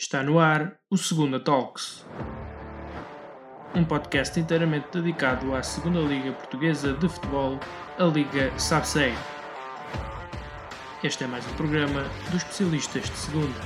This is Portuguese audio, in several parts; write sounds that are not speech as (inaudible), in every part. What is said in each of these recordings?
Está no ar o Segunda Talks, um podcast inteiramente dedicado à Segunda Liga Portuguesa de Futebol, a Liga SABSEG. Este é mais um programa dos especialistas de Segunda.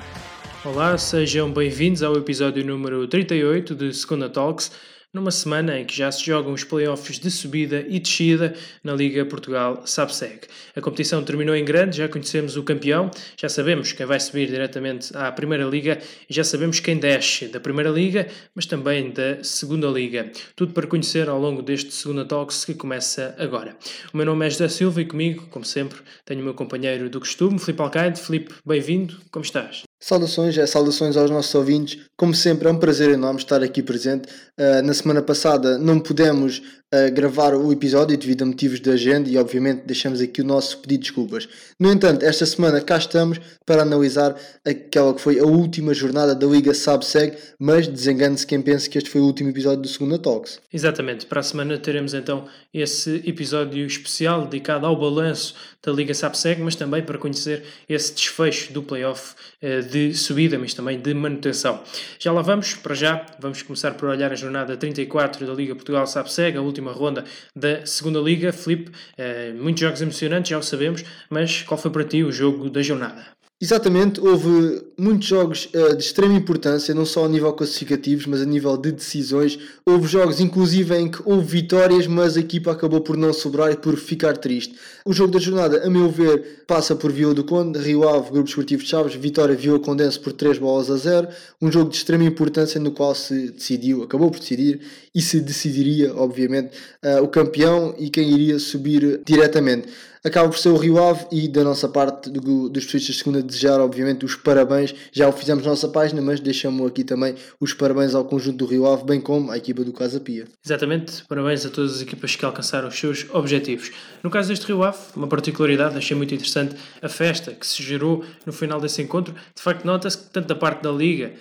Olá, sejam bem-vindos ao episódio número 38 de Segunda Talks numa semana em que já se jogam os playoffs de subida e descida na Liga Portugal SABSEG. A competição terminou em grande, já conhecemos o campeão, já sabemos quem vai subir diretamente à Primeira Liga e já sabemos quem desce da Primeira Liga, mas também da Segunda Liga. Tudo para conhecer ao longo deste Segunda Talks que começa agora. O meu nome é José Silva e comigo, como sempre, tenho o meu companheiro do costume, Filipe Alcaide. Filipe, bem-vindo, como estás? Saudações, é, saudações aos nossos ouvintes. Como sempre, é um prazer enorme estar aqui presente. Uh, na semana passada não pudemos uh, gravar o episódio devido a motivos de agenda e, obviamente, deixamos aqui o nosso pedido de desculpas. No entanto, esta semana cá estamos para analisar aquela que foi a última jornada da Liga SABSEG, mas desengane-se quem pense que este foi o último episódio do Segunda Talks. Exatamente, para a semana teremos então esse episódio especial dedicado ao balanço da Liga SABSEG, mas também para conhecer esse desfecho do playoff uh, de subida, mas também de manutenção. Já lá vamos, para já, vamos começar por olhar a jornada 34 da Liga Portugal SAPSEG, a última ronda da segunda Liga. Felipe, eh, muitos jogos emocionantes, já o sabemos, mas qual foi para ti o jogo da jornada? Exatamente, houve muitos jogos uh, de extrema importância, não só a nível classificativos, mas a nível de decisões. Houve jogos, inclusive, em que houve vitórias, mas a equipa acabou por não sobrar e por ficar triste. O jogo da jornada, a meu ver, passa por Vila do Conde, Rio Ave, Grupo Esportivo de Chaves, Vitória Vila Condense por 3 bolas a 0. Um jogo de extrema importância no qual se decidiu, acabou por decidir, e se decidiria, obviamente, uh, o campeão e quem iria subir diretamente acaba por ser o Rio Ave e da nossa parte do, dos especialistas de segunda desejar obviamente os parabéns, já o fizemos na nossa página, mas deixamos aqui também os parabéns ao conjunto do Rio Ave, bem como à equipa do Casa Pia. Exatamente, parabéns a todas as equipas que alcançaram os seus objetivos. No caso deste Rio Ave, uma particularidade, achei muito interessante a festa que se gerou no final desse encontro, de facto nota-se que tanto da parte da Liga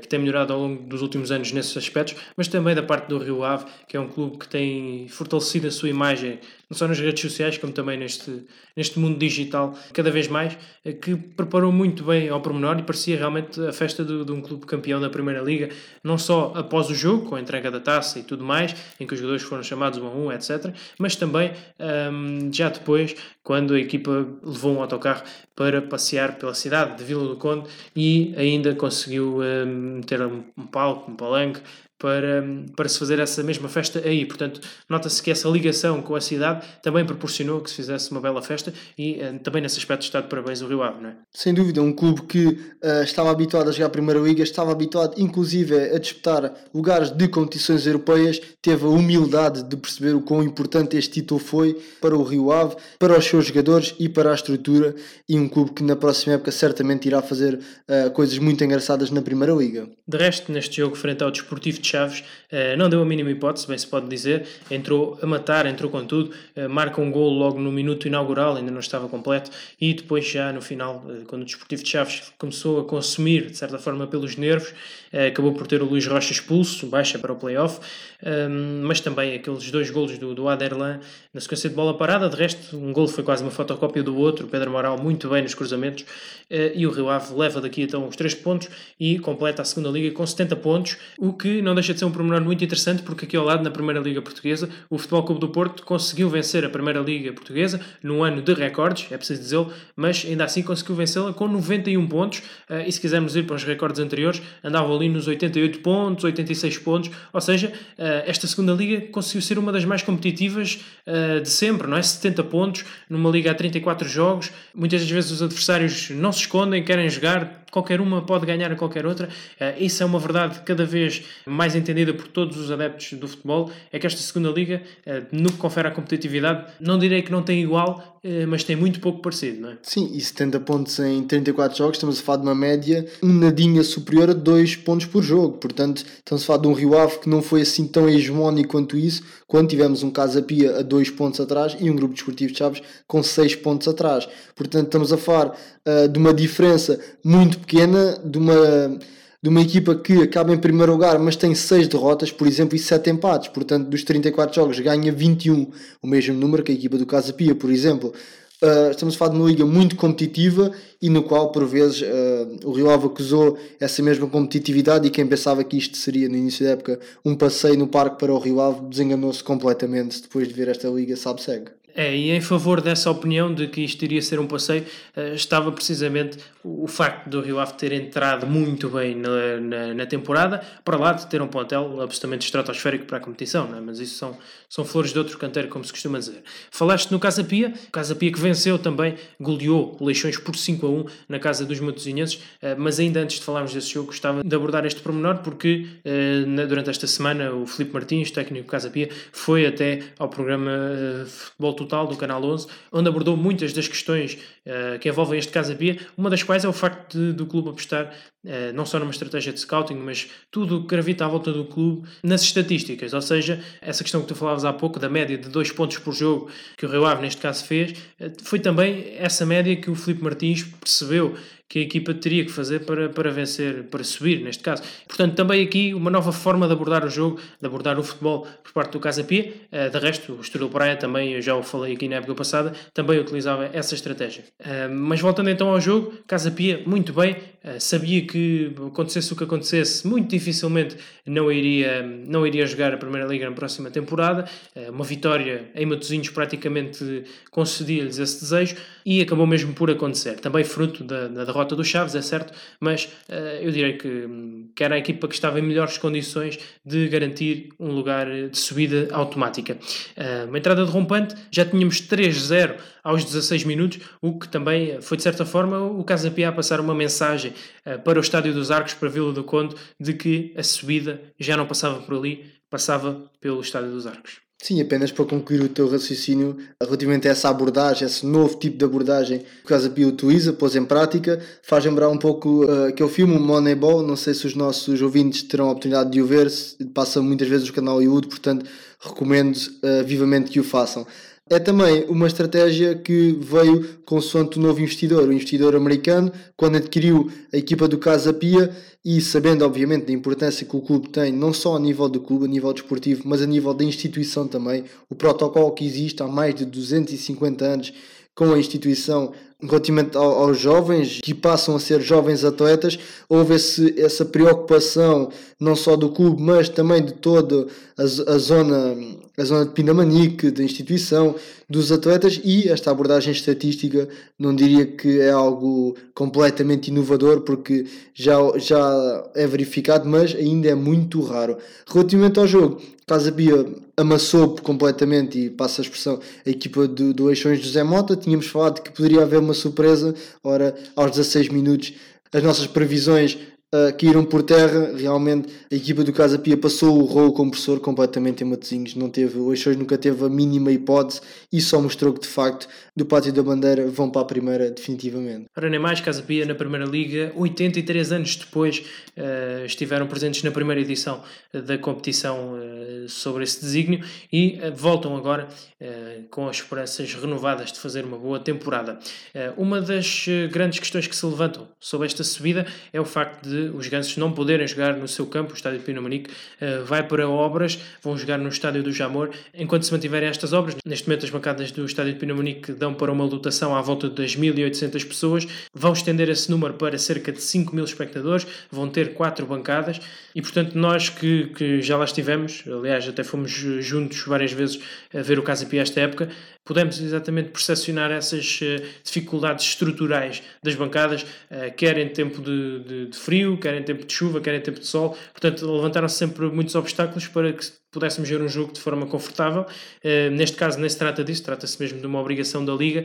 que tem melhorado ao longo dos últimos anos nesses aspectos, mas também da parte do Rio Ave, que é um clube que tem fortalecido a sua imagem, não só nas redes sociais, como também neste, neste mundo digital, cada vez mais, eh, que preparou muito bem ao pormenor e parecia realmente a festa de, de um clube campeão da Primeira Liga, não só após o jogo, com a entrega da taça e tudo mais, em que os jogadores foram chamados um a um, etc., mas também ehm, já depois, quando a equipa levou um autocarro para passear pela cidade de Vila do Conde e ainda conseguiu um, ter um, um palco, um palanque para, para se fazer essa mesma festa aí. Portanto, nota-se que essa ligação com a cidade também proporcionou que se fizesse uma bela festa e uh, também nesse aspecto está de parabéns o Rio Ave, não é? Sem dúvida, um clube que uh, estava habituado a jogar a Primeira Liga, estava habituado inclusive a disputar lugares de competições europeias, teve a humildade de perceber o quão importante este título foi para o Rio Ave, para os seus jogadores e para a estrutura e um clube que na próxima época certamente irá fazer uh, coisas muito engraçadas na Primeira Liga. De resto, neste jogo frente ao Desportivo de Chaves, uh, não deu a mínima hipótese, bem se pode dizer, entrou a matar, entrou com tudo, uh, marca um gol logo no minuto inaugural, ainda não estava completo, e depois já no final, quando o Desportivo de Chaves começou a consumir, de certa forma, pelos nervos, acabou por ter o Luís Rocha expulso, baixa para o playoff, um, mas também aqueles dois golos do, do Aderlan na sequência de bola parada, de resto um golo foi quase uma fotocópia do outro, Pedro Moral muito bem nos cruzamentos, uh, e o Rio Ave leva daqui então os 3 pontos e completa a segunda liga com 70 pontos, o que não deixa de ser um pormenor muito interessante, porque aqui ao lado, na primeira liga portuguesa, o Futebol Clube do Porto conseguiu vencer a primeira liga portuguesa, num ano de recordes, é preciso dizê-lo, mas ainda assim conseguiu vencê-la com 91 pontos, uh, e se quisermos ir para os recordes anteriores, andava ali nos 88 pontos, 86 pontos, ou seja, uh, esta segunda liga conseguiu ser uma das mais competitivas uh, de sempre, não é? 70 pontos numa liga a 34 jogos. Muitas das vezes os adversários não se escondem, querem jogar, qualquer uma pode ganhar a qualquer outra. Uh, isso é uma verdade cada vez mais entendida por todos os adeptos do futebol. É que esta segunda liga, uh, no que confere à competitividade, não direi que não tem igual, uh, mas tem muito pouco parecido, não é? Sim, e 70 pontos em 34 jogos, estamos a falar de uma média um nadinha superior a 2 pontos por jogo. Portanto, estamos a falar de um Rio Ave que não foi assim tão hegemónico quanto isso, quando tivemos um Casa Pia a 2 pontos atrás e um grupo desportivo de Chaves com 6 pontos atrás. Portanto, estamos a falar de uma diferença muito pequena de uma, de uma equipa que acaba em primeiro lugar, mas tem 6 derrotas, por exemplo, e 7 empates. Portanto, dos 34 jogos ganha 21, o mesmo número que a equipa do Casa Pia, por exemplo. Uh, estamos a falar de uma liga muito competitiva e no qual, por vezes, uh, o Rio Ave acusou essa mesma competitividade e quem pensava que isto seria, no início da época, um passeio no parque para o Rio Ave, desenganou-se completamente depois de ver esta liga, sabe-segue. É, e em favor dessa opinião de que isto iria ser um passeio, uh, estava precisamente o, facto do Rio Ave ter entrado muito bem na, na, na, temporada, para lá de ter um plantel absolutamente estratosférico para a competição, não é? mas isso são, são flores de outro canteiro, como se costuma dizer. Falaste no Casa Pia, Casa Pia que venceu também, goleou Leixões por 5 a 1 na casa dos Matosinhenses, uh, mas ainda antes de falarmos desse jogo, gostava de abordar este pormenor, porque na, durante esta semana o Filipe Martins, técnico do Casa Pia, foi até ao programa Futebol Total do Canal 11, onde abordou muitas das questões que envolvem este Casa Pia, uma das quais é o facto de, do clube apostar uh, não só numa estratégia de scouting, mas tudo que gravita à volta do clube nas estatísticas, ou seja, essa questão que tu falavas há pouco da média de dois pontos por jogo que o Rio Ave neste caso fez, uh, foi também essa média que o Felipe Martins percebeu que a equipa teria que fazer para, para vencer, para subir, neste caso. Portanto, também aqui uma nova forma de abordar o jogo, de abordar o futebol por parte do Casa Pia. Uh, de resto, o Estoril Praia também, eu já o falei aqui na época passada, também utilizava essa estratégia. Uh, mas voltando então ao jogo, Casa Pia, muito bem, sabia que acontecesse o que acontecesse, muito dificilmente não iria, não iria jogar a Primeira Liga na próxima temporada. uma vitória em Matosinhos praticamente concedia-lhes esse desejo e acabou mesmo por acontecer. Também fruto da, da derrota do Chaves, é certo, mas uh, eu direi que, que era a equipa que estava em melhores condições de garantir um lugar de subida automática. Uma entrada derrompante, já tínhamos 3-0 aos 16 minutos, o que também foi de certa forma o Casa Pia a passar uma mensagem uh, para o Estádio dos Arcos, para a Vila do Conde, de que a subida já não passava por ali, passava pelo Estádio dos Arcos. Sim, apenas para concluir o teu raciocínio relativamente a essa abordagem, esse novo tipo de abordagem que o Casa Pia utiliza, pôs em prática, faz lembrar um pouco uh, aquele filme, Moneyball, não sei se os nossos ouvintes terão a oportunidade de o ver, passa muitas vezes no canal YouTube, portanto recomendo uh, vivamente que o façam. É também uma estratégia que veio consoante o novo investidor, o investidor americano, quando adquiriu a equipa do Casa Pia e sabendo, obviamente, da importância que o clube tem, não só a nível do clube, a nível desportivo, mas a nível da instituição também, o protocolo que existe há mais de 250 anos com a instituição relativamente aos jovens que passam a ser jovens atletas, houve essa preocupação não só do clube, mas também de toda a, a zona a zona de Pinamanique, da instituição, dos atletas e esta abordagem estatística não diria que é algo completamente inovador porque já, já é verificado, mas ainda é muito raro. Relativamente ao jogo, Casa Pia amassou completamente e passa a expressão a equipa do, do Eixões José Mota. Tínhamos falado que poderia haver uma surpresa, ora aos 16 minutos as nossas previsões uh, caíram por terra. Realmente a equipa do Casa Pia passou o rolo compressor completamente em Matosinhos. Não teve, o Eixões nunca teve a mínima hipótese e só mostrou que de facto do Pátio da Bandeira vão para a primeira definitivamente. Para nem mais, Casa Pia na Primeira Liga, 83 anos depois uh, estiveram presentes na primeira edição da competição uh, sobre esse desígnio e voltam agora com as esperanças renovadas de fazer uma boa temporada. uma das grandes questões que se levantam sobre esta subida é o facto de os gansos não poderem jogar no seu campo, o estádio de Pinamanique, uh, vai para obras, vão jogar no estádio do Jamor. Enquanto se mantiverem estas obras, neste momento as bancadas do estádio de Pinamanique dão para uma lotação à volta de 2.800 pessoas, vão estender esse número para cerca de 5 mil espectadores, vão ter quatro bancadas e, portanto, nós que, que já lá estivemos, aliás, até fomos juntos várias vezes a ver o Casa Pia esta época, podemos exatamente percepcionar essas uh, dificuldades estruturais das bancadas, uh, quer em tempo de, de, de, frio, quer em tempo de chuva, quer em tempo de sol. Portanto, levantaram-se sempre muitos obstáculos para que pudéssemos ver um jogo de forma confortável. Uh, neste caso, nem se trata disso, trata-se mesmo de uma obrigação da Liga,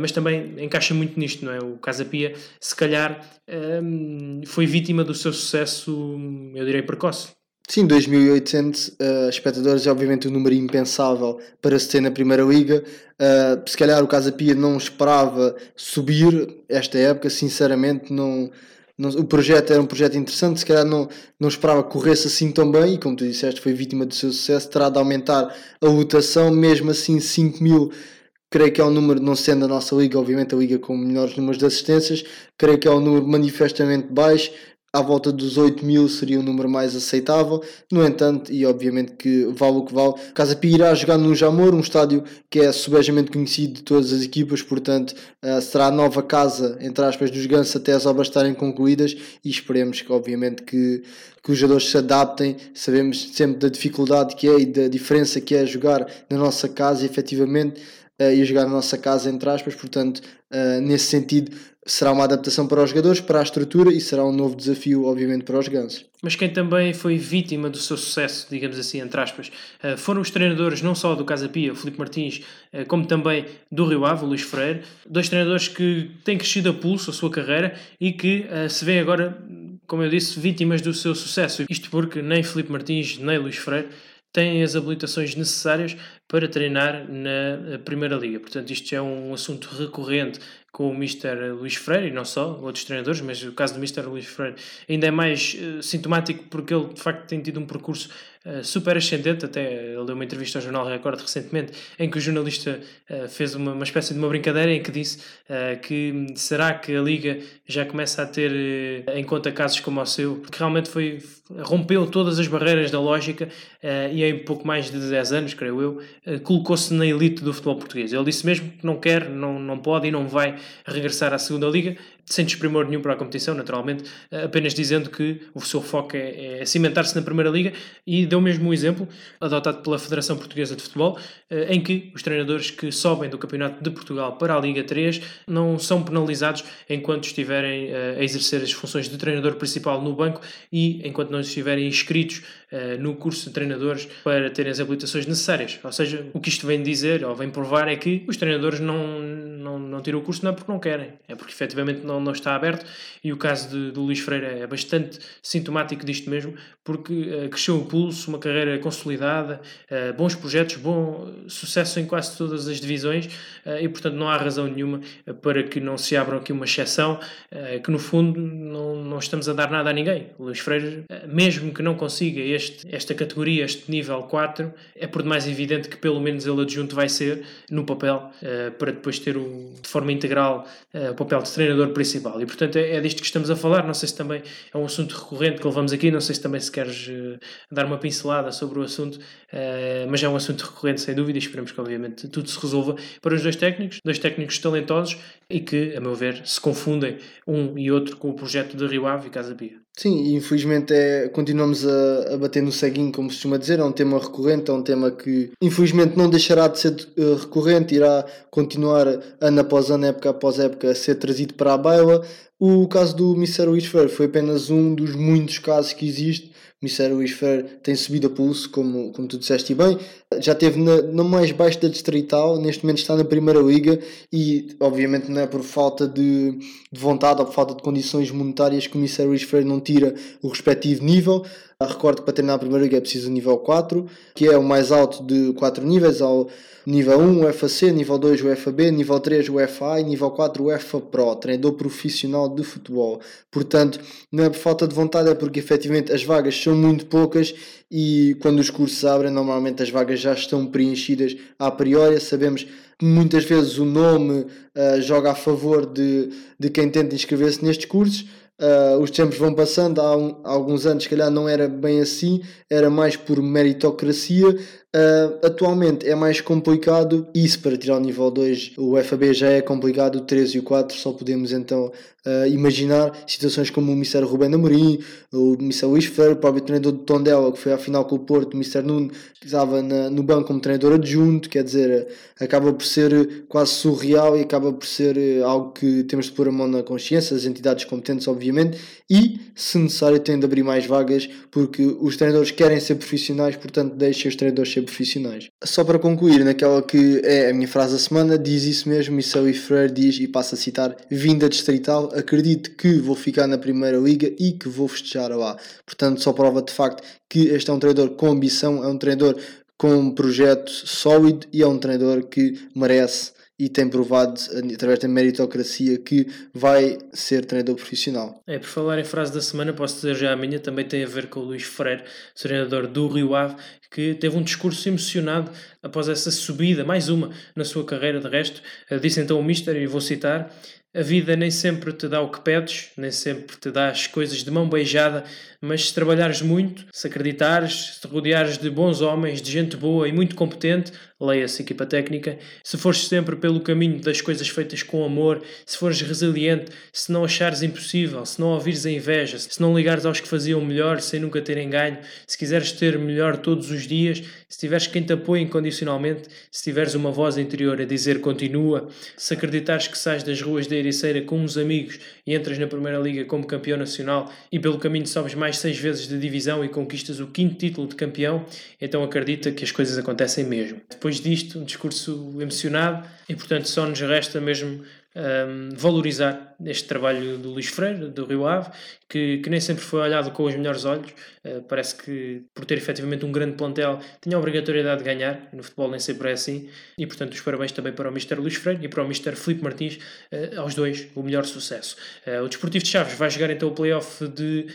mas também encaixa muito nisto, não é? O Casa Pia, se calhar, foi vítima do seu sucesso, eu direi, precoce. Sim, 2.800 uh, espectadores é obviamente um número impensável para se ter na Primeira Liga. Uh, se calhar o Casa Pia não esperava subir esta época, sinceramente não, não, o projeto era um projeto interessante, se calhar não, não esperava que corresse assim tão bem e como tu disseste foi vítima do seu sucesso, terá de aumentar a lotação, mesmo assim 5 mil creio que é um número, não sendo a nossa liga, obviamente a liga com melhores números de assistências, creio que é um número manifestamente baixo, à volta dos 8 mil seria um número mais aceitável. No entanto, e obviamente que vale o que vale, Casa Pia irá jogar no Jamor, um estádio que é subejamente conhecido de todas as equipas, portanto uh, será a nova casa, entre aspas, dos Gansos até as obras estarem concluídas e esperemos que obviamente que, que os jogadores se adaptem, sabemos sempre da dificuldade que é e da diferença que é jogar na nossa casa, efetivamente, uh, e jogar na nossa casa, entre aspas, portanto, uh, nesse sentido, será uma adaptação para os jogadores, para a estrutura e será um novo desafio, obviamente, para os gansos. Mas quem também foi vítima do seu sucesso, digamos assim, entre aspas, uh, foram os treinadores não só do Casa Pia, o Filipe Martins, como também do Rio Ave, o Luís Freire, dois treinadores que têm crescido a pulso a sua carreira e que se vêem agora, como eu disse, vítimas do seu sucesso. Isto porque nem Filipe Martins nem Luís Freire têm as habilitações necessárias para treinar na eh, Primeira Liga. Portanto, isto é um assunto recorrente com o Mr. Luís Freire e não só, outros treinadores, mas o caso do Mr. Luís Freire ainda é mais uh, sintomático porque ele de facto tem tido um percurso uh, super ascendente. Até ele deu uma entrevista ao Jornal Record recentemente em que o jornalista uh, fez uma, uma espécie de uma brincadeira em que disse que será que a Liga já começa a ter em conta casos como o seu, porque realmente foi rompeu todas as barreiras da lógica e em pouco mais de 10 anos, creio eu, eh, colocou-se na elite do futebol português. Ele disse mesmo que não quer, não, não pode e não vai regressar à segunda liga, sem desprimor nenhum para a competição, naturalmente, eh, apenas dizendo que o seu foco é, é cimentar-se na Primeira Liga e deu mesmo um exemplo adotado pela Federação Portuguesa de Futebol, eh, em que os treinadores que sobem do Campeonato de Portugal para a Liga 3 não são penalizados enquanto estiverem a exercer as funções de treinador principal no banco e enquanto não estiverem inscritos no curso de treinadores para terem as habilitações necessárias. Ou seja, o que isto vem dizer, ou vem provar, é que os treinadores não, não, não tiram o curso não é porque não querem, é porque efetivamente não, não está aberto. E o caso de, Luís Freire é bastante sintomático disto mesmo, porque uh, cresceu o pulso, uma carreira consolidada, uh, bons projetos, bom sucesso em quase todas as divisões, uh, e portanto não há razão nenhuma para que não se abra aqui uma exceção, que no fundo não, não estamos a dar nada a ninguém. Luís Freire, mesmo que não consiga este, esta categoria, este nível 4, é por demais evidente que pelo menos ele adjunto vai ser no papel, para depois ter o, de forma integral o papel de treinador principal. E portanto é, é disto que estamos a falar. Não sei se também é um assunto recorrente que levamos aqui, não sei se também se queres uh, dar uma pincelada sobre o assunto, uh, mas é um assunto recorrente sem dúvida e esperemos que obviamente tudo se resolva para os dois técnicos, dois técnicos talentosos e que, a meu ver, se confundem um e outro com o projeto de Rio Ave e Casa Pia. Sim, infelizmente é, continuamos a, a bater no ceguinho, como se costuma dizer, é um tema recorrente, é um tema que infelizmente não deixará de ser uh, recorrente, irá continuar ano após ano, época após época, a ser trazido para a baila. O caso do Mr. Wishfair foi apenas um dos muitos casos que existe Mistério Isfer tem subido a pulso, como, como tu disseste bem. Já esteve na, mais baixo da Distrital, neste momento está na Primeira Liga e, obviamente, não é por falta de, de vontade ou por falta de condições monetárias que o Mistério Isfer não tira o respectivo nível. Recordo que para terminar a Primeira Liga é preciso nível 4, que é o mais alto de 4 níveis. Ao nível 1, o FAC, nível 2, o FAB, nível 3, o FA e nível 4, o FA Pro, treinador profissional de futebol. Portanto, não é por falta de vontade, é porque efetivamente as vagas são muito poucas e quando os cursos abrem, normalmente as vagas já estão preenchidas a priori. Sabemos muitas vezes o nome uh, joga a favor de, de quem tenta inscrever-se nestes cursos. Uh, os tempos vão passando, há, um, há, alguns anos, se calhar, não era bem assim, era mais por meritocracia. Uh, atualmente é mais complicado, isso para tirar o nível 2, o FAB já é complicado, o 3 e o 4 só podemos então uh, imaginar situações como o Mr. Rubén Amorim, o Mr. Luís Ferreira, o próprio treinador do Tondela, que foi à final com o Porto, o Mr. Nuno, que estava na, no banco como treinador adjunto, quer dizer, acaba por ser quase surreal e acaba por ser eh, algo que temos de pôr a mão na consciência, as entidades competentes, obviamente, e, se necessário, tem de abrir mais vagas, porque os treinadores querem ser profissionais, portanto, deixem os treinadores ser profissionais. Só para concluir, naquela que é a minha frase da semana, diz isso mesmo, Missão e Freire diz, e passa a citar, vinda distrital, acredito que vou ficar na Primeira Liga e que vou festejar lá. Portanto, só prova de facto que este é um treinador com ambição, é um treinador com um projeto sólido e é um treinador que merece e tem provado através da meritocracia que vai ser treinador profissional. É, por falar em frase da semana, posso dizer já a minha, também tem a ver com o Luís Freire, treinador do Rio Ave, que teve um discurso emocionado após essa subida, mais uma na sua carreira de resto. Disse então o Mister, e vou citar, A vida nem sempre te dá o que pedes, nem sempre te dá as coisas de mão beijada, mas se trabalhares muito, se acreditares, se te rodeares de bons homens, de gente boa e muito competente, leia-se equipa técnica, se fores sempre pelo caminho das coisas feitas com amor, se fores resiliente, se não achares impossível, se não ouvires a inveja, se não ligares aos que faziam melhor sem nunca terem ganho, se quiseres ter melhor todos os dias, se tiveres quem te apoie incondicionalmente, se tiveres uma voz interior a dizer continua, se acreditares que sais das ruas da Ericeira com uns amigos e entras na Primeira Liga como campeão nacional e pelo caminho sobes mais seis vezes de divisão e conquistas o quinto título de campeão, então acredita que as coisas acontecem mesmo. Depois depois disto, um discurso emocionado, e portanto só nos resta mesmo um, valorizar este trabalho do Luís Freire, do Rio Ave, que, que nem sempre foi olhado com os melhores olhos. Uh, parece que, por ter efetivamente um grande plantel, tinha a obrigatoriedade de ganhar. No futebol nem sempre é assim. E, portanto, os parabéns também para o Mr. Luís Freire e para o Mr. Filipe Martins, uh, aos dois, o melhor sucesso. Uh, o Desportivo de Chaves vai jogar então o playoff de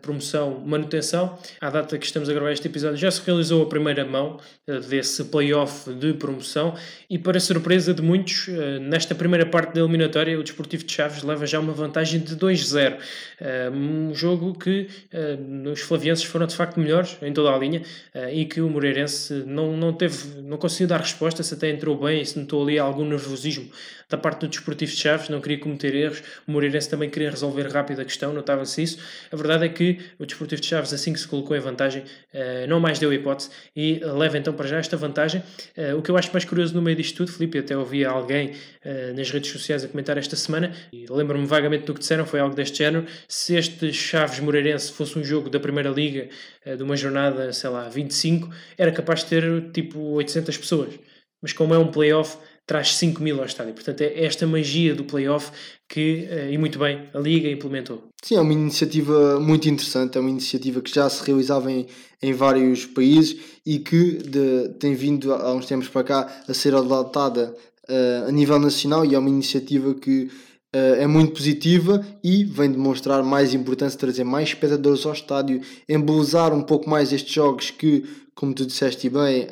promoção-manutenção. À data que estamos a gravar este episódio, já se realizou a primeira mão desse playoff de promoção e, para surpresa de muitos, nesta primeira parte da eliminatória, o Desportivo de Chaves leva já uma vantagem de 2-0. Um jogo que os flavienses foram de facto melhores em toda a linha e que o Moreirense não, não teve, não conseguiu dar resposta, se até entrou bem se notou ali algum nervosismo da parte do Desportivo de Chaves, não queria cometer erros. O Moreirense também queria resolver rápido a questão, notava-se isso. A verdade é que o Desportivo de Chaves, assim que se colocou em vantagem, não mais deu hipótese e leva então para já esta vantagem. O que eu acho mais curioso no meio disto tudo, Felipe, até ouvi alguém nas redes sociais a comentar esta semana, e lembro-me vagamente do que disseram, foi algo deste género. Se este Chaves Moreirense fosse um jogo da Primeira Liga, de uma jornada, sei lá, 25, era capaz de ter tipo 800 pessoas. Mas como é um playoff, traz 5 mil ao estádio. Portanto, é esta magia do playoff que, e muito bem, a Liga implementou. Sim, é uma iniciativa muito interessante, é uma iniciativa que já se realizava em, em vários países e que de, tem vindo há uns tempos para cá a ser adotada uh, a nível nacional e é uma iniciativa que uh, é muito positiva e vem demonstrar mais importância, trazer mais espectadores ao estádio, embelezar um pouco mais estes jogos que, como tu disseste bem,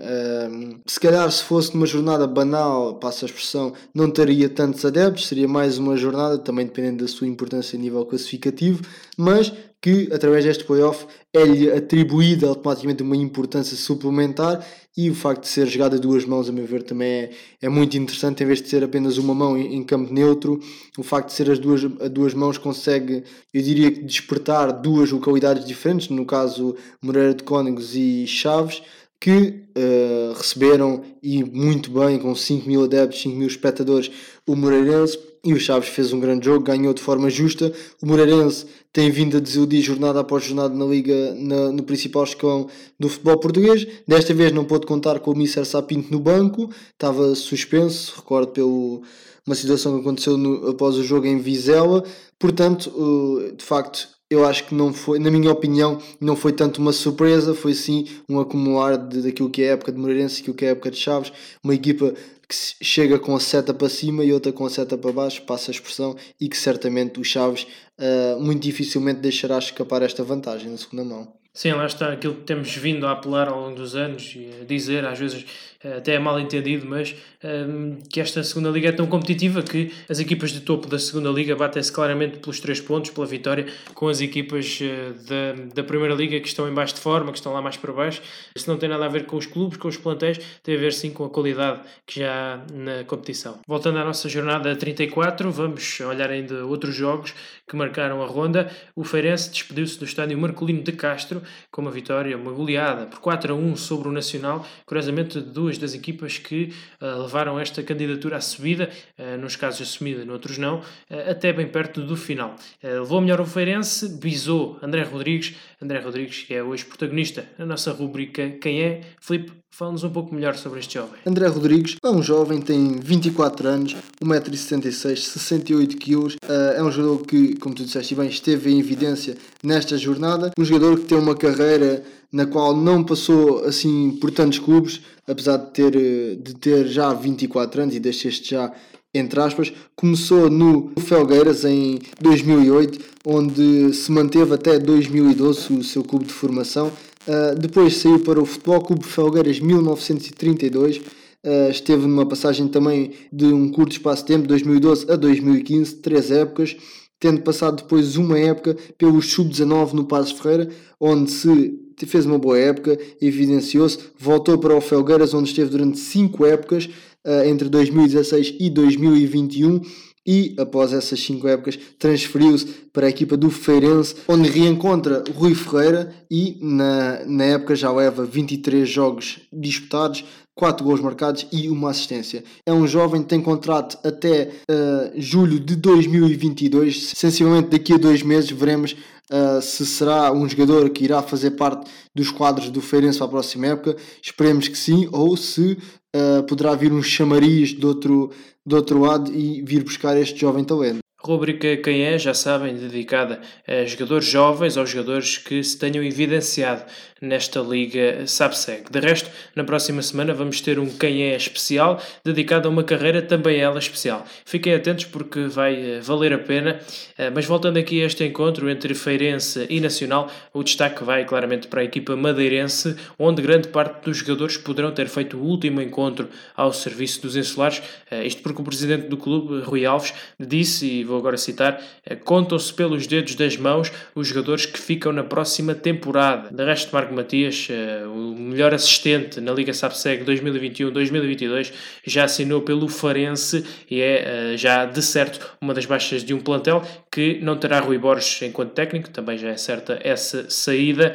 se calhar se fosse numa jornada banal, passa a expressão, não teria tantos adeptos, seria mais uma jornada, também dependendo da sua importância a nível classificativo, mas que através deste playoff é-lhe atribuída automaticamente uma importância suplementar e o facto de ser jogada a duas mãos, a meu ver, também é, é muito interessante, em vez de ser apenas uma mão em, em, campo neutro, o facto de ser as duas, a duas mãos consegue, eu diria que despertar duas localidades diferentes, no caso Moreira de Cónigos e Chaves, que uh, receberam e muito bem, com 5 mil adeptos, 5 mil espectadores, o Moreirense e o Chaves fez um grande jogo, ganhou de forma justa. O Moreirense tem vindo a desiludir jornada após jornada na Liga, na, no principal escalão do futebol português. Desta vez não pôde contar com o Mister Sapinto no banco, estava suspenso, recordo pelo uma situação que aconteceu no, após o jogo em Vizela. Portanto, uh, de facto, eu acho que não foi, na minha opinião, não foi tanto uma surpresa, foi sim um acumular de, daquilo que é a época de Moreirense e aquilo que é a época de Chaves, uma equipa que chega com a seta para cima e outra com a seta para baixo, passa a expressão, e que certamente o Chaves uh, muito dificilmente deixará escapar esta vantagem na segunda mão. Sim, lá está aquilo que temos vindo a apelar ao longo dos anos e a dizer, às vezes até é mal entendido, mas um, ehm, que esta segunda liga é tão competitiva que as equipas de topo da segunda liga batem-se claramente pelos três pontos, pela vitória, com as equipas uh, da, da primeira liga que estão em baixo de forma, que estão lá mais para baixo. Isso não tem nada a ver com os clubes, com os plantéis, tem a ver sim com a qualidade que já há na competição. Voltando à nossa jornada 34, vamos olhar ainda outros jogos que marcaram a ronda. O Feirense despediu-se do estádio Marcolino de Castro com uma vitória, uma goleada por 4 a 1 sobre o Nacional, curiosamente duas duas das equipas que uh, levaram esta candidatura à subida, uh, nos casos assumida, noutros não, uh, até bem perto do final. levou melhor o Feirense, bisou André Rodrigues, André Rodrigues que é hoje protagonista na nossa rubrica Quem é? Filipe, fala-nos um pouco melhor sobre este jovem. André Rodrigues é um jovem, tem 24 anos, 1,76m, 68kg, é um jogador que, como tu disseste bem, esteve em evidência nesta jornada, um jogador que tem uma carreira na qual não passou assim por tantos clubes, apesar de ter, de ter já 24 anos e deixaste já entre aspas, começou no Felgueiras em 2008, onde se manteve até 2012 o seu clube de formação. Uh, depois saiu para o Futebol Clube Felgueiras 1932, uh, esteve numa passagem também de um curto espaço de tempo, 2012 a 2015, três épocas, tendo passado depois uma época pelo Sub-19 no Passos Ferreira, onde se fez uma boa época, evidenciou-se, voltou para o Felgueiras, onde esteve durante cinco épocas, uh, entre 2016 e 2021, e após essas cinco épocas transferiu-se para a equipa do Feirense, onde reencontra Rui Ferreira e na, na época já leva 23 jogos disputados, 4 gols marcados e uma assistência. É um jovem que tem contrato até uh, julho de 2022, sensivelmente daqui a dois meses veremos Uh, se será um jogador que irá fazer parte dos quadros do Feirense para a próxima época. Esperemos que sim, ou se uh, poderá vir um chamariz de outro, de outro lado e vir buscar este jovem talento. Rubrica Quem é, já sabem, dedicada a jogadores jovens ou jogadores que se tenham evidenciado nesta Liga SAPSEG. De resto, na próxima semana vamos ter um Quem é especial, dedicado a uma carreira também ela especial. Fiquem atentos porque vai eh, valer a pena. Eh, mas voltando aqui a este encontro entre Feirense e Nacional, o destaque vai claramente para a equipa madeirense, onde grande parte dos jogadores poderão ter feito o último encontro ao serviço dos insulares. Eh, isto porque o presidente do clube, Rui Alves, disse, e vou agora citar, eh, contam-se pelos dedos das mãos os jogadores que ficam na próxima temporada. De resto, Marco Matias, eh, o melhor assistente na Liga Sapseg 2021-2022, já assinou pelo Farense e é eh, já de certo uma das baixas de um plantel que não terá Rui Borges enquanto técnico, também já é certa essa saída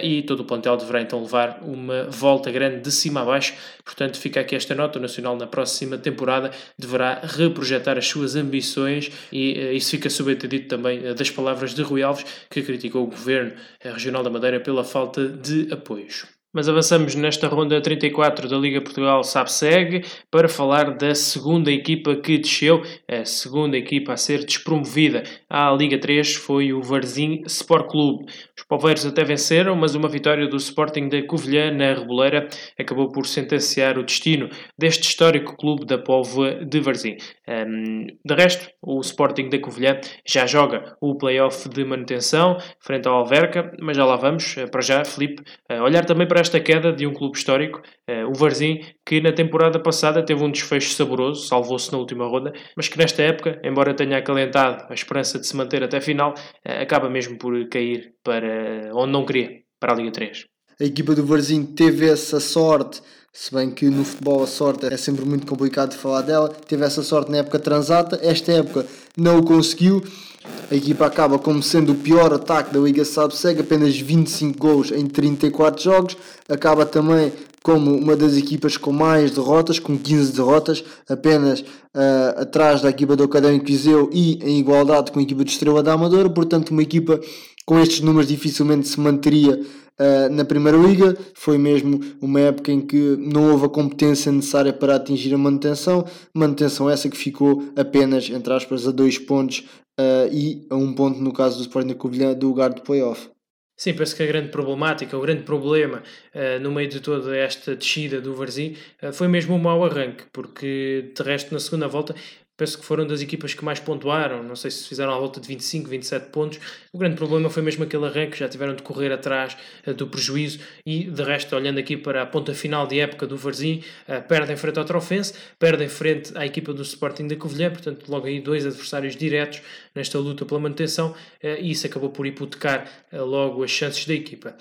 e todo o plantel deverá então levar uma volta grande de cima a baixo. Portanto, fica aqui esta nota: o Nacional na próxima temporada deverá reprojetar as suas ambições e uh, isso fica subentendido também uh, das palavras de Rui Alves, que criticou o governo uh, regional da Madeira pela falta de apoios. Mas avançamos nesta ronda 34 da Liga Portugal SAPSEG para falar da segunda equipa que desceu, a segunda equipa a ser despromovida à Liga 3 foi o Varzim Sport Clube. Os poveiros até venceram, mas uma vitória do Sporting da Covilhã na Reboleira acabou por sentenciar o destino deste histórico clube da Póvoa de Varzim. Um, de resto, o Sporting da Covilhã já joga o play-off de manutenção frente ao Alverca, mas já lá vamos. Para já, Felipe, olhar também para esta queda de um clube histórico, uh, o Varzim, que na temporada passada teve um desfecho saboroso, salvou-se na última ronda, mas que nesta época, embora tenha acalentado a esperança de se manter até a final, uh, acaba mesmo por cair para onde não queria, para a Liga 3. A equipa do Varzim teve essa sorte se bem que no futebol a sorte é sempre muito complicado de falar dela, teve essa sorte na época transata, esta época não o conseguiu. A equipa acaba como sendo o pior ataque da Liga Sabseg, apenas 25 gols em 34 jogos. Acaba também como uma das equipas com mais derrotas, com 15 derrotas, apenas uh, atrás da equipa do Académico Viseu e em igualdade com a equipa de Estrela da Amadora. Portanto, uma equipa com estes números dificilmente se manteria uh, na Primeira Liga. Foi mesmo uma época em que não houve a competência necessária para atingir a manutenção. Manutenção essa que ficou apenas, entre aspas, a dois pontos uh, e a um ponto no caso do Sporting da Covilhã do lugar de playoff. Sim, penso que a grande problemática, o grande problema uh, no meio de toda esta descida do Varzim uh, foi mesmo o mau arranque, porque de resto na segunda volta penso que foram das equipas que mais pontuaram, não sei se fizeram à volta de 25, 27 pontos. O grande problema foi mesmo aquele arranque, já tiveram de correr atrás uh, do prejuízo e, de resto, olhando aqui para a ponta final de época do Varzim, uh, perdem frente ao Trofense, perdem frente à equipa do Sporting da Covilhã, portanto, logo aí dois adversários diretos nesta luta pela manutenção uh, e isso acabou por hipotecar logo as chances da equipa.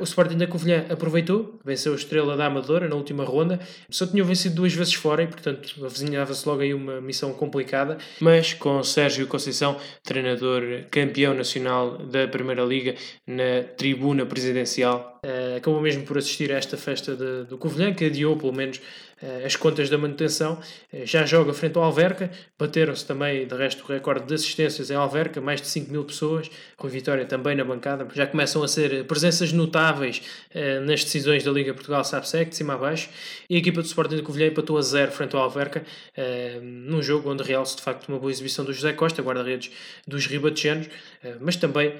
o Sporting da Covilhã aproveitou, venceu a Estrela da Amadora na última ronda, só tinham vencido duas vezes fora e, portanto, avizinhava-se logo aí uma missão complicada, mas com Sérgio Conceição, treinador campeão nacional da Primeira Liga, na tribuna presidencial, uh, acabou mesmo por assistir a esta festa de, do Covilhã, que adiou pelo menos as contas da manutenção. Uh, já joga frente ao Alverca, bateram-se também, de resto, o recorde de assistências em Alverca, mais de 5 mil pessoas, com Vitória também na bancada. Já começam a ser presenças notáveis nas decisões da Liga Portugal SAPSEC, de cima a baixo, e a equipa do Sporting de Covilhã empatou a zero frente ao Alverca, num jogo onde realça de facto uma boa exibição do José Costa, guarda-redes dos Ribatejanos, mas também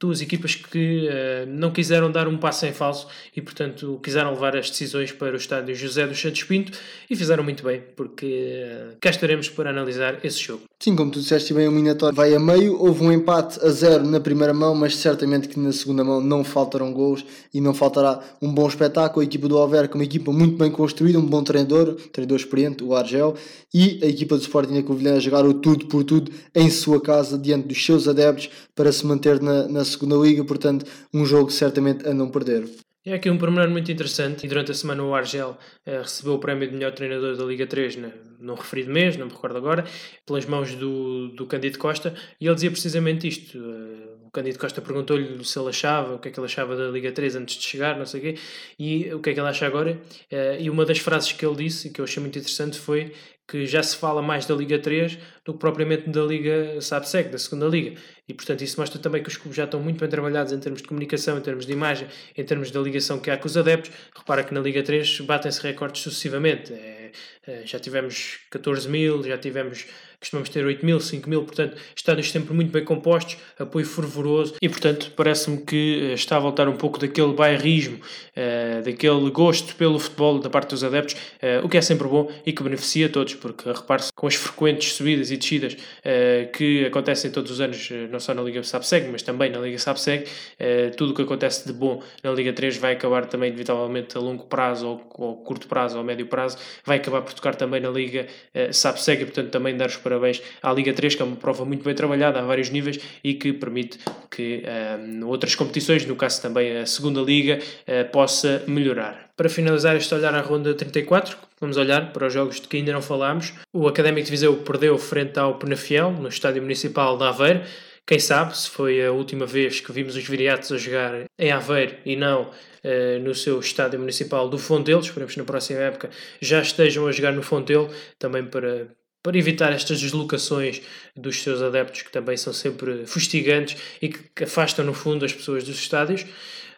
duas equipas que não quiseram dar um passo em falso e, portanto, quiseram levar as decisões para o estádio José dos Santos Pinto e fizeram muito bem, porque cá estaremos para analisar esse jogo. Sim, como tu disseste bem, o Minatório vai a meio. Houve um empate a zero na primeira mão, mas certamente que na segunda mão não faltarão gols e não faltará um bom espetáculo. A equipa do Alverca, uma equipa muito bem construída, um bom treinador, treinador experiente, o Argel, e a equipa do Sporting da Covilhã a jogar o tudo por tudo em sua casa, diante dos seus adeptos, para se manter na, na segunda liga. Portanto, um jogo certamente a não perder. É aqui um pormenor muito interessante e durante a semana o Argel eh, recebeu o prémio de melhor treinador da Liga 3 né, no referido mês, não me recordo agora, pelas mãos do, do Cândido Costa e ele dizia precisamente isto. Uh, o Cândido Costa perguntou-lhe se ele achava, o que é que ele achava da Liga 3 antes de chegar, não sei o quê, e o que é que ele acha agora. Uh, e uma das frases que ele disse que eu achei muito interessante foi que já se fala mais da Liga 3 do que propriamente da Liga SAPSEC, da segunda Liga. E, portanto, isso mostra também que os clubes já estão muito bem trabalhados em termos de comunicação, em termos de imagem, em termos da ligação que há com os adeptos. Repara que na Liga 3 batem-se recordes sucessivamente. É, é, já tivemos 14 mil, já tivemos costumamos ter 8 mil, 5 mil, portanto, estádios sempre muito bem compostos, apoio fervoroso e, portanto, parece-me que eh, está a voltar um pouco daquele bairrismo, uh, daquele gosto pelo futebol da parte dos adeptos, uh, o que é sempre bom e que beneficia a todos, porque repare-se com as frequentes subidas e descidas que acontecem todos os anos, não só na Liga Sapseg, mas também na Liga Sapseg, tudo o que acontece de bom na Liga 3 vai acabar também, inevitavelmente, a longo prazo, ou, ou curto prazo, ou médio prazo, vai acabar por tocar também na Liga Sapseg e, portanto, também dar os parabéns à Liga 3, que é uma prova muito bem trabalhada a vários níveis e que permite que um, outras competições, no caso também a segunda Liga, uh, possa melhorar. Para finalizar este olhar à ronda 34, vamos olhar para os jogos de que ainda não falámos. O Académico de Viseu perdeu frente ao Penafiel, no Estádio Municipal de Aveiro. Quem sabe se foi a última vez que vimos os viriatos a jogar em Aveiro e não uh, no seu estádio municipal do Fontelo. Esperemos que na próxima época já estejam a jogar no Fontelo, também para, para evitar estas deslocações dos seus adeptos, que também são sempre fustigantes e que afastam, no fundo, as pessoas dos estádios.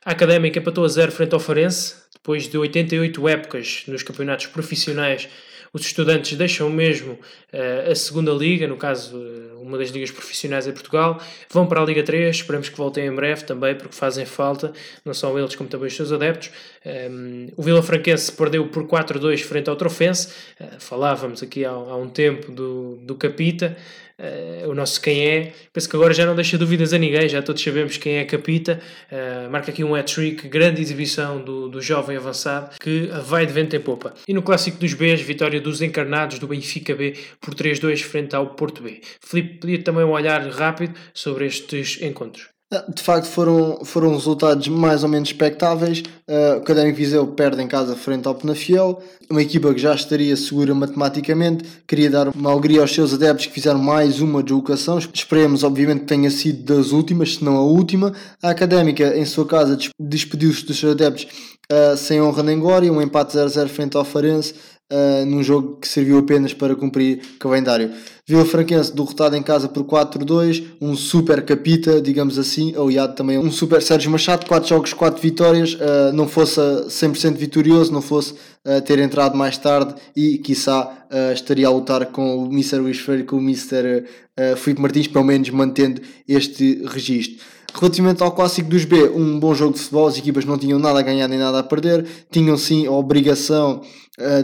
A Académica empatou a zero frente ao Farense, depois de 88 épocas nos campeonatos profissionais os estudantes deixam mesmo uh, a segunda liga, no caso uh, uma das ligas profissionais em Portugal, vão para a Liga 3, esperamos que voltem em breve também, porque fazem falta, não só eles como também os seus adeptos. Um, ehm, o Vila Franquense perdeu por 4-2 frente ao Trofense, uh, falávamos aqui há, há, um tempo do, do Capita, uh, o nosso quem é. Penso que agora já não deixa dúvidas a ninguém, já todos sabemos quem é Capita. Uh, marca aqui um hat-trick, grande exibição do, do jovem avançado que vai de vento em popa. E no clássico dos Bs, vitória dos encarnados do Benfica B por 3-2 frente ao Porto B. Felipe pedia também um olhar rápido sobre estes encontros. Ah, de facto foram, foram resultados mais ou menos expectáveis. Uh, o Académico Viseu perde em casa frente ao Penafiel, uma equipa que já estaria segura matematicamente, queria dar uma alegria aos seus adeptos que fizeram mais uma deslocação. Esperemos, obviamente, que tenha sido das últimas, se não a última. A Académica, em sua casa, despediu-se dos seus adeptos uh, sem honra nem glória, um empate 0-0 frente ao Farense uh, num jogo que serviu apenas para cumprir calendário. Viu a Franquense derrotado em casa por 4-2, um super capita, digamos assim, aliado também um super Sérgio Machado, 4 jogos, 4 vitórias, uh, não fosse 100% vitorioso, não fosse uh, ter entrado mais tarde e, quiçá, uh, estaria a lutar com o Mr. Luís Freire com o Mr. Uh, Filipe Martins, pelo menos mantendo este registro. Relativamente ao clássico dos B, um bom jogo de futebol, as equipas não tinham nada a ganhar nem nada a perder, tinham sim a obrigação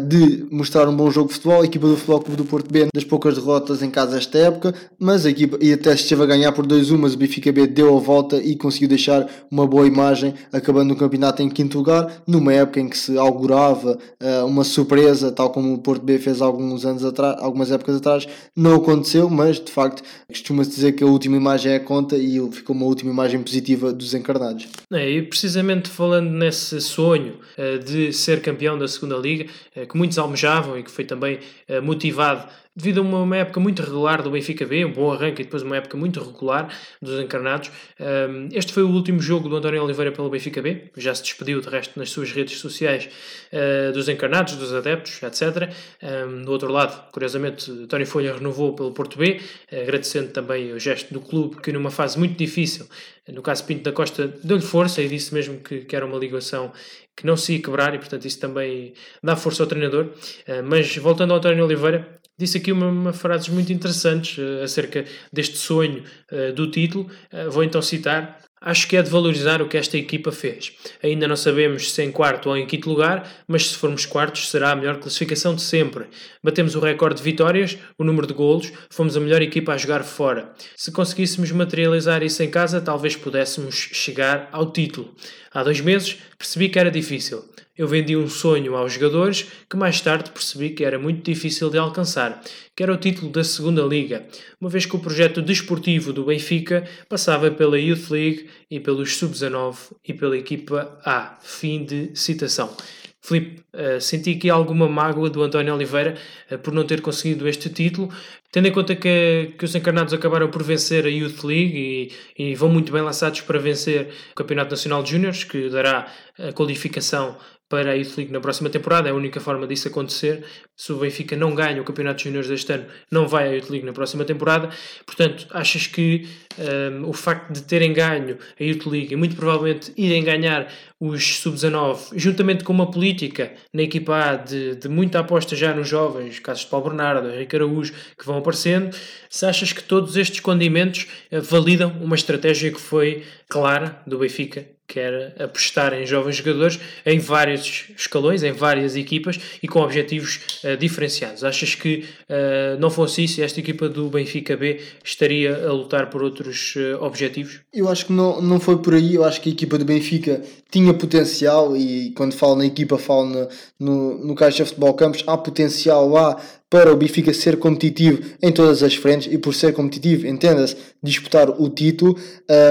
de mostrar um bom jogo de futebol. A equipa do Futebol Clube do Porto B, das poucas derrotas em casa esta época, mas a equipa, e até esteve a ganhar por 2-1, mas o Benfica B deu a volta e conseguiu deixar uma boa imagem, acabando o campeonato em quinto lugar, numa época em que se augurava uh, uma surpresa, tal como o Porto B fez alguns anos atrás, algumas épocas atrás, não aconteceu, mas de facto costuma-se dizer que a última imagem é a conta e ficou uma última imagem positiva dos encarnados. É, e precisamente falando nesse sonho uh, de ser campeão da segunda liga, que muitos almejavam e que foi também uh, motivado devido a uma época muito regular do Benfica B, um bom arranque e depois uma época muito regular dos encarnados. Um, este foi o último jogo do António Oliveira pelo Benfica B, já se despediu de resto nas suas redes sociais uh, dos encarnados, dos adeptos, etc. Um, do outro lado, curiosamente, António Folha renovou pelo Porto B, agradecendo também o gesto do clube que numa fase muito difícil, no caso Pinto da Costa, deu-lhe força e disse mesmo que, que era uma ligação que não se ia quebrar e, portanto, isso também dá força ao treinador. Uh, mas voltando ao António Oliveira, disse aqui uma, uma frases muito interessantes uh, acerca deste sonho uh, do título. vou então citar Acho que é de valorizar o que esta equipa fez. Ainda não sabemos se em quarto ou em quinto lugar, mas se formos quartos será a melhor classificação de sempre. Batemos o recorde de vitórias, o número de golos, fomos a melhor equipa a jogar fora. Se conseguíssemos materializar isso em casa, talvez pudéssemos chegar ao título. Há dois meses percebi que era difícil. Eu vendi um sonho aos jogadores que mais tarde percebi que era muito difícil de alcançar, que era o título da Segunda Liga, uma vez que o projeto desportivo do Benfica passava pela Youth League e pelos Sub-19 e pela equipa A. Fim de citação. Filipe, uh, senti aqui alguma mágoa do António Oliveira uh, por não ter conseguido este título, tendo em conta que, que os encarnados acabaram por vencer a Youth League e, e vão muito bem lançados para vencer o Campeonato Nacional de Júniores, que dará a qualificação para a Youth League na próxima temporada. É a única forma disso acontecer. Se o Benfica não ganha o Campeonato de Júniores deste ano, não vai à Youth League na próxima temporada. Portanto, achas que um, o facto de terem ganho a Youth League e muito provavelmente irem ganhar os Sub-19, juntamente com uma política na equipa A de, de muita aposta já nos jovens, casos de Paulo Bernardo, Henrique Araújo, que vão aparecendo, se achas que todos estes condimentos eh, validam uma estratégia que foi clara do Benfica que era apostar em jovens jogadores em vários escalões, em várias equipas e com objetivos uh, diferenciados. Achas que uh, não fosse isso, esta equipa do Benfica B estaria a lutar por outros uh, objetivos? Eu acho que não, não foi por aí. Eu acho que a equipa do Benfica tinha potencial e quando falo na equipa, falo no, no, no Caixa Futebol Campos. Há potencial lá para o Benfica ser competitivo em todas as frentes e por ser competitivo, entenda-se, disputar o título.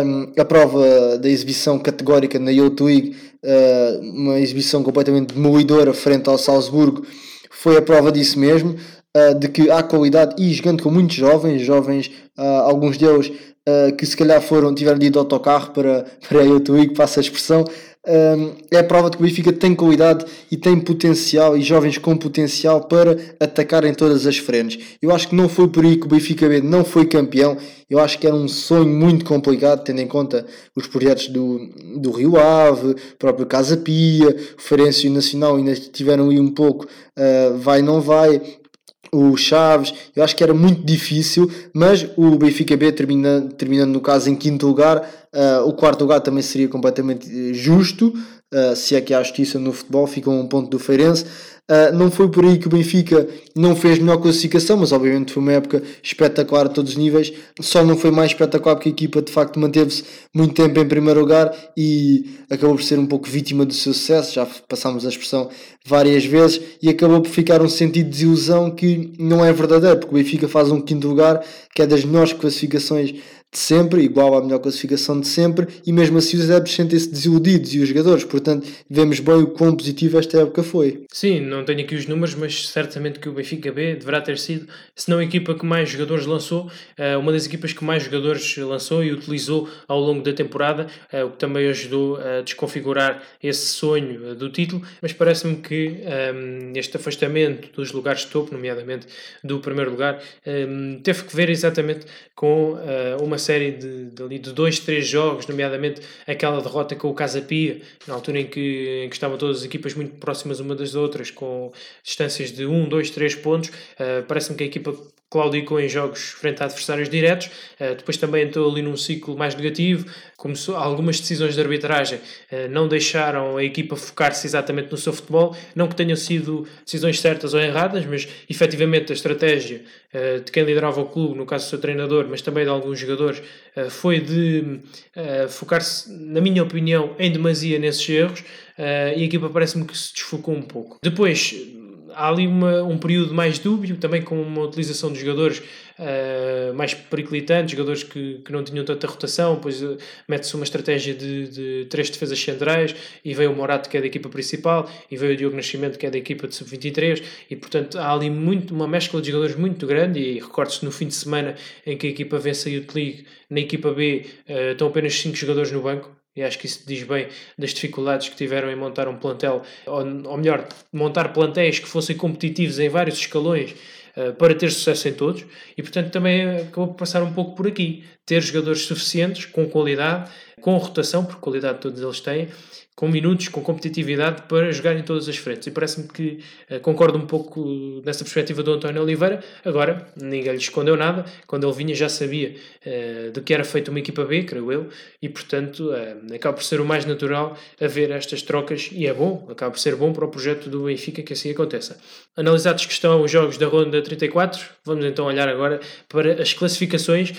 Um, a prova da exibição categórica na Youth uh, uma exibição completamente demolidora frente ao Salzburgo, foi a prova disso mesmo, uh, de que há qualidade e jogando com muitos jovens, jovens, uh, alguns deles que se calhar foram, tiveram de ir de autocarro para, (laughs) para a Youth League, passa a expressão, é a prova de que o Benfica tem qualidade e tem potencial e jovens com potencial para atacar em todas as frentes. Eu acho que não foi por aí que o Benfica B não foi campeão. Eu acho que era um sonho muito complicado, tendo em conta os projetos do, do Rio Ave, próprio Casa Pia, Ferencio Nacional ainda tiveram aí um pouco, uh, vai não vai, o Chaves, eu acho que era muito difícil, mas o Benfica B terminando, terminando no caso em quinto lugar, uh, o quarto lugar também seria completamente eh, justo, uh, se é que há justiça no futebol, fica um ponto do Feirense. Uh, não foi por aí que o Benfica não fez melhor classificação, mas obviamente foi uma época espetacular a todos os níveis. Só não foi mais espetacular porque a equipa de facto manteve-se muito tempo em primeiro lugar e acabou por ser um pouco vítima do seu sucesso. Já passámos a expressão várias vezes e acabou por ficar um sentido de desilusão que não é verdadeiro, porque o Benfica faz um quinto lugar, que é das melhores classificações de sempre, igual à melhor classificação de sempre, e mesmo assim os adeptos sentem-se desiludidos e os jogadores, portanto, vemos bem o quão positivo esta época foi. Sim, não tenho aqui os números, mas certamente que o Benfica B deverá ter sido, se não a equipa que mais jogadores lançou, eh, uma das equipas que mais jogadores lançou e utilizou ao longo da temporada, eh, o que também ajudou a desconfigurar esse sonho eh, do título, mas parece-me que este afastamento dos lugares de topo, nomeadamente do primeiro lugar, teve que ver exatamente com uh, uma série de, de, de dois, três jogos, nomeadamente aquela derrota com o Casa Pia, na altura em que, em que estavam todas as equipas muito próximas uma das outras, com distâncias de um, dois, três pontos. Uh, Parece-me que a equipa claudicou em jogos frente a adversários diretos, uh, depois também entrou ali num ciclo mais negativo, começou, algumas decisões de arbitragem uh, não deixaram a equipa focar-se exatamente no seu futebol, não que tenham sido decisões certas ou erradas, mas efetivamente a estratégia uh, de quem liderava o clube, no caso do seu treinador, mas também de alguns jogadores, foi de focar-se, na minha opinião, em demasia nesses erros, e a equipa parece-me que se desfocou um pouco. Depois, há ali uma, um período mais dúbio, também com uma utilização de jogadores uh, mais periclitantes, jogadores que, que não tinham tanta rotação, depois uh, mete-se uma estratégia de, de três defesas centrais e veio o Morato, que é da equipa principal, e veio o Diogo Nascimento, que é da equipa de sub-23, e portanto há ali muito, uma mescla de jogadores muito grande, e recorde-se no fim de semana em que a equipa vence a Youth League, na equipa B uh, estão apenas 5 jogadores no banco, e acho que isso diz bem das dificuldades que tiveram em montar um plantel, ou, ou melhor, montar plantéis que fossem competitivos em vários escalões para ter sucesso em todos e, portanto, também acabou por passar um pouco por aqui. Ter jogadores suficientes, com qualidade, com rotação, porque qualidade todos eles têm, com minutos, com competitividade para jogar em todas as frentes. E parece-me que uh, concordo um pouco nessa perspectiva do António Oliveira. Agora, ninguém lhe escondeu nada. Quando ele vinha, já sabia uh, de que era feita uma equipa B, creio eu, e portanto uh, acaba por ser o mais natural haver estas trocas. E é bom, acaba por ser bom para o projeto do Benfica que assim aconteça. Analisados que estão os jogos da ronda 34, vamos então olhar agora para as classificações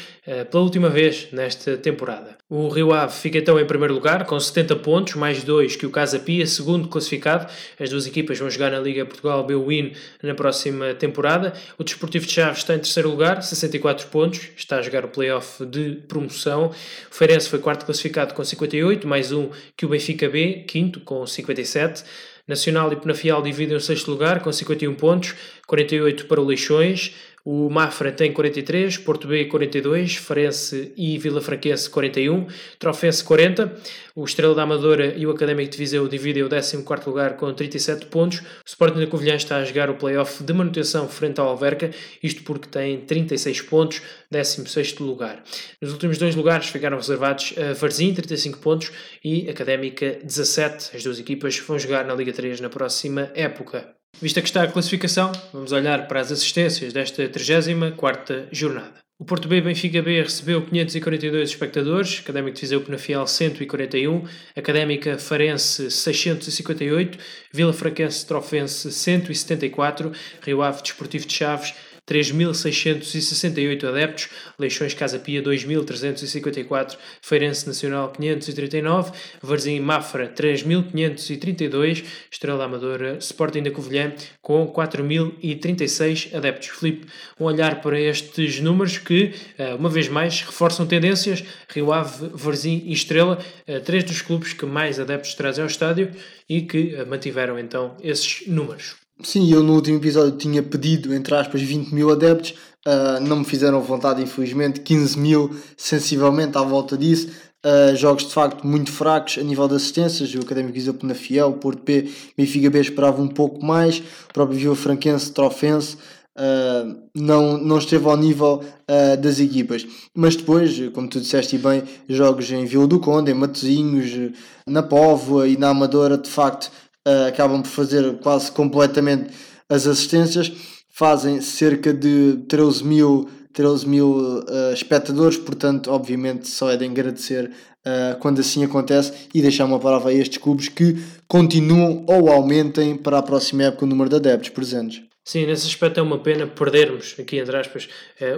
pela última vez nesta temporada. O Rio Ave fica então em primeiro lugar, com 70 pontos, mais 2 que o Casa Pia, segundo classificado. As duas equipas vão jogar na Liga Portugal B-Win na próxima temporada. O Desportivo de Chaves está em terceiro lugar, 64 pontos, está a jogar o playoff de promoção. O Feirense foi quarto classificado com 58, mais um que o Benfica B, quinto com 57. Nacional e Penafiel dividem o sexto lugar com 51 pontos, 48 para o Leixões. O Mafra tem 43, Porto B 42, Farense e Vila Franquense 41, Trofense 40. O Estrela da Amadora e o Académico de Viseu dividem o 14 lugar com 37 pontos. O Sporting da Covilhã está a jogar o play-off de manutenção frente ao Alverca, isto porque tem 36 pontos, 16 lugar. Nos últimos dois lugares ficaram reservados a Varzim, 35 pontos, e Académica 17. As duas equipas vão jogar na Liga 3 na próxima época. Vista que está a classificação, vamos olhar para as assistências desta 34ª jornada. O Porto B Benfica B recebeu 542 espectadores, Académico de Viseu Penafiel 141, Académica Farense 658, Vila Franquense Trofense 174, Rio Ave Desportivo de Chaves 3.668 adeptos, Leixões Casa Pia 2.354, Feirense Nacional 539, Varzim Mafra 3.532, Estrela Amadora Sporting da Covilhã com 4.036 adeptos. Filipe, um olhar para estes números que, eh, uma vez mais, reforçam tendências. Rio Ave, Varzim e Estrela, eh, três dos clubes que mais adeptos trazem ao estádio e que eh, mantiveram então esses números. Sim, eu no último episódio tinha pedido, entre aspas, 20 mil adeptos, uh, não me fizeram vontade, infelizmente, 15 mil, sensivelmente à volta disso. Uh, jogos de facto muito fracos a nível de assistências, o Académico Viseu na Fiel, o Porto P, Benfica B esperava um pouco mais, o próprio Vila Franquense, Trofense, uh, não, não esteve ao nível uh, das equipas. Mas depois, como tu disseste bem, jogos em Vila do Conde, em Matosinhos, na Póvoa e na Amadora, de facto, uh, acabam por fazer quase completamente as assistências, fazem cerca de 13 mil, 13 mil uh, espectadores, portanto, obviamente, só é de agradecer uh, quando assim acontece e deixar uma palavra a estes clubes que continuam ou aumentem para a próxima época o número de adeptos presentes. Sim, nesse aspecto é uma pena perdermos, aqui entre aspas,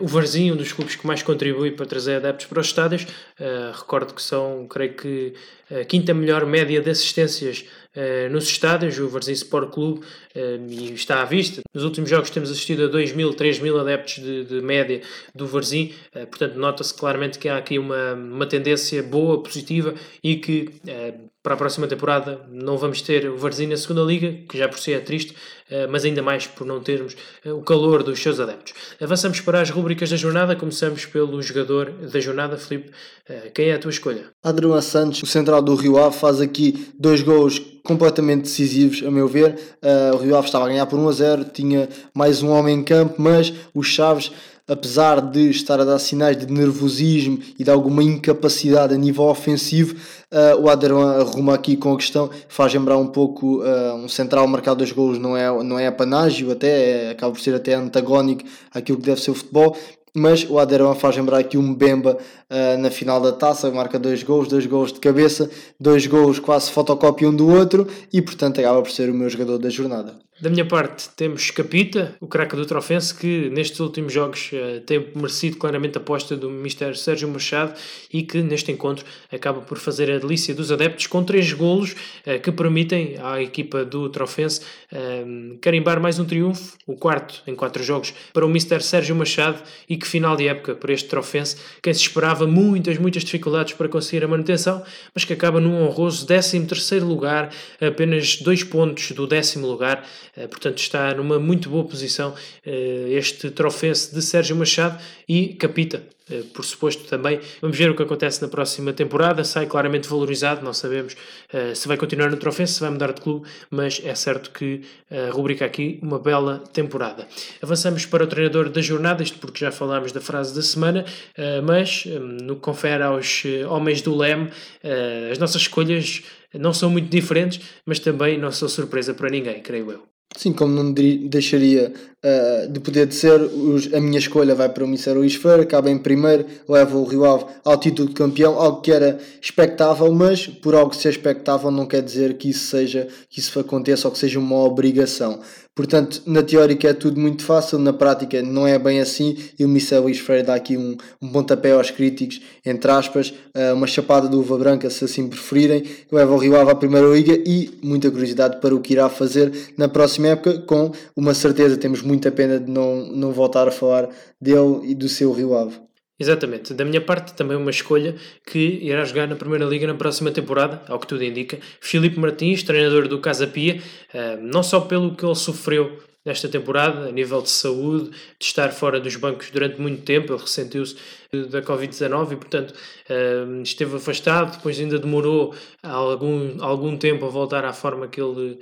o Varzinho, um dos clubes que mais contribui para trazer adeptos para os estádios. Recordo que são, creio que, a quinta melhor média de assistências nos estádios, o Varzim Sport Clube, e está à vista. Nos últimos jogos temos assistido a 2 mil, 3 mil adeptos de, de média do Varzim, portanto nota-se claramente que há aqui uma, uma tendência boa, positiva e que para a próxima temporada não vamos ter o Varzim na segunda liga, que já por si é triste, eh, mas ainda mais por não termos eh, o calor dos seus adeptos. Avançamos para as rubricas da jornada, começamos pelo jogador da jornada, Filipe. Eh, quem é a tua escolha? Adriano Santos, o central do Rio Ave, faz aqui dois gols completamente decisivos, a meu ver. o Rio Ave estava a ganhar por 1 a 0, tinha mais um homem em campo, mas os Chaves apesar de estar a dar sinais de nervosismo e de alguma incapacidade a nível ofensivo, uh, o Aderão arruma aqui com a questão, faz lembrar um pouco uh, um central marcado dois golos, não é, não é apanágio, até é, acaba por ser até antagónico àquilo que deve ser o futebol, mas o Aderão faz lembrar aqui um Mbemba uh, na final da taça, marca dois gols, dois gols de cabeça, dois gols quase fotocópia um do outro e portanto acaba por ser o meu jogador da jornada. Da minha parte, temos Capita, o craque do Trofense, que nestes últimos jogos uh, tem merecido claramente a aposta do Mr. Sérgio Machado e que neste encontro acaba por fazer a delícia dos adeptos com três golos uh, que permitem à equipa do Trofense uh, carimbar mais um triunfo, o quarto em quatro jogos, para o Mr. Sérgio Machado e que final de época para este Trofense, quem se esperava muitas, muitas dificuldades para conseguir a manutenção, mas que acaba num honroso 13 terceiro lugar, apenas dois pontos do décimo lugar. Eh, portanto, está numa muito boa posição eh, este trofense de Sérgio Machado e capita por suposto também. Vamos ver o que acontece na próxima temporada. Sai claramente valorizado, não sabemos uh, se vai continuar no Trofense, se vai mudar de clube, mas é certo que uh, rubrica aqui uma bela temporada. Avançamos para o treinador da jornada, isto porque já falámos da frase da semana, mas no que confere aos homens do Leme, as nossas escolhas não são muito diferentes, mas também não são surpresa para ninguém, creio eu. Sim, como não deixaria uh, de poder dizer, os, a minha escolha vai para o Mister Luís Feira, acaba em primeiro, leva o Rio Ave ao título de campeão, algo que era expectável, mas por algo ser expectável não quer dizer que isso seja, que isso aconteça ou que seja uma obrigação. Portanto, na teórica é tudo muito fácil, na prática não é bem assim e o Michel Luís Freire dá aqui um, um pontapé aos críticos, entre aspas, uh, uma chapada de uva branca, se assim preferirem, que leva o Rio Ave à Primeira Liga e muita curiosidade para o que irá fazer na próxima época, com uma certeza, temos muita pena de não, não voltar a falar dele e do seu Rio Ave. Exatamente. Da minha parte, também uma escolha que irá jogar na Primeira Liga na próxima temporada, ao que tudo indica. Filipe Martins, treinador do Casa Pia, eh, não só pelo que ele sofreu nesta temporada, a nível de saúde, de estar fora dos bancos durante muito tempo, ele ressentiu-se da Covid-19 e, portanto, eh, esteve afastado, depois ainda demorou algum, algum tempo a voltar à forma que ele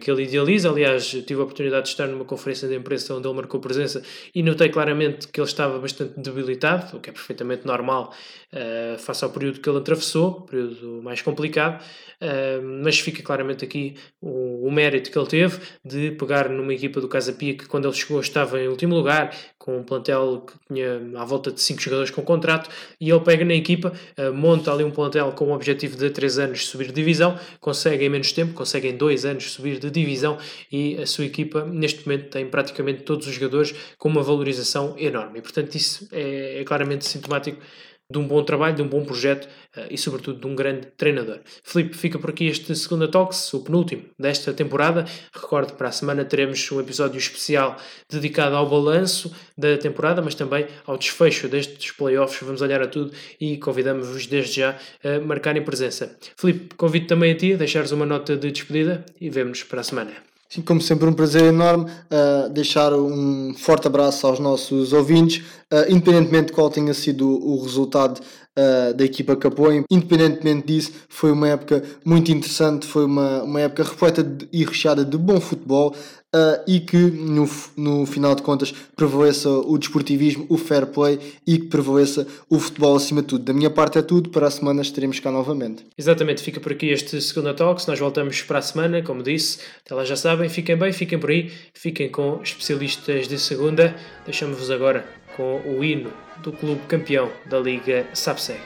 que ele idealiza. Aliás, tive a oportunidade de estar numa conferência de imprensa onde ele marcou presença e notei claramente que ele estava bastante debilitado, o que é perfeitamente normal uh, face ao período que ele atravessou, período mais complicado, uh, mas fica claramente aqui o, o, mérito que ele teve de pegar numa equipa do Casa Pia que quando ele chegou estava em último lugar, com um plantel que tinha à volta de 5 jogadores com contrato, e ele pega na equipa, uh, monta ali um plantel com o objetivo de 3 anos subir de divisão, consegue em menos tempo, consegue em 2 anos subir de divisão e a sua equipa neste momento tem praticamente todos os jogadores com uma valorização enorme. E, portanto, isso é, é claramente sintomático de um bom trabalho, de um bom projeto uh, e, sobretudo, de um grande treinador. Felipe, fica por aqui este segundo Talks, o penúltimo desta temporada. Recordo para a semana teremos um episódio especial dedicado ao balanço da temporada, mas também ao desfecho destes playoffs. Vamos olhar a tudo e convidamos-vos desde já a marcarem presença. Felipe, convido também a ti a deixares uma nota de despedida e vemos para a semana. Sim, como sempre, um prazer enorme uh, deixar um forte abraço aos nossos ouvintes, uh, independentemente de qual tenha sido o resultado uh, da equipa apoia. Independentemente disso, foi uma época muito interessante, foi uma, uma época repleta de, e recheada de bom futebol uh, e que no, no final de contas prevaleça o desportivismo, o fair play e que prevaleça o futebol acima de tudo. Da minha parte é tudo, para a semana estaremos cá novamente. Exatamente, fica por aqui este segundo Talks, nós voltamos para a semana, como disse, até lá já sabem, fiquem bem, fiquem por aí, fiquem com especialistas de segunda, deixamos-vos agora com o hino do clube campeão da Liga SAPSEG.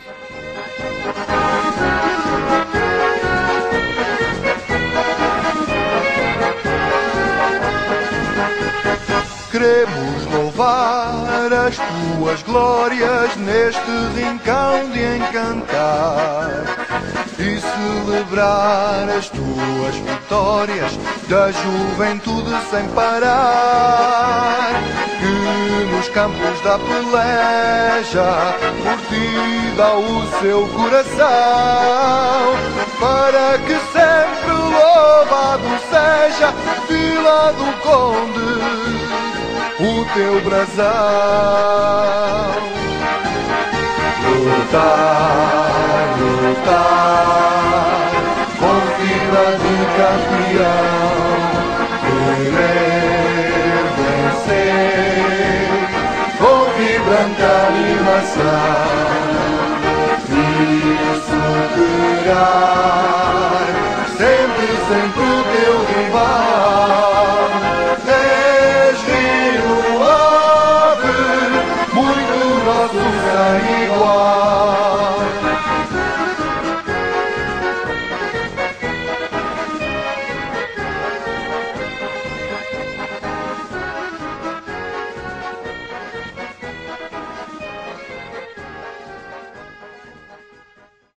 Queremos louvar as tuas glórias neste rincão de encantar e celebrar as tuas vitórias da juventude sem parar. Que nos campos da peleja por ti dá o seu coração para que sempre louvado seja Vila do Conde o teu brasão. Lutar, lutar, com fila de campeão, querer vencer, com vibrante animação, e superar,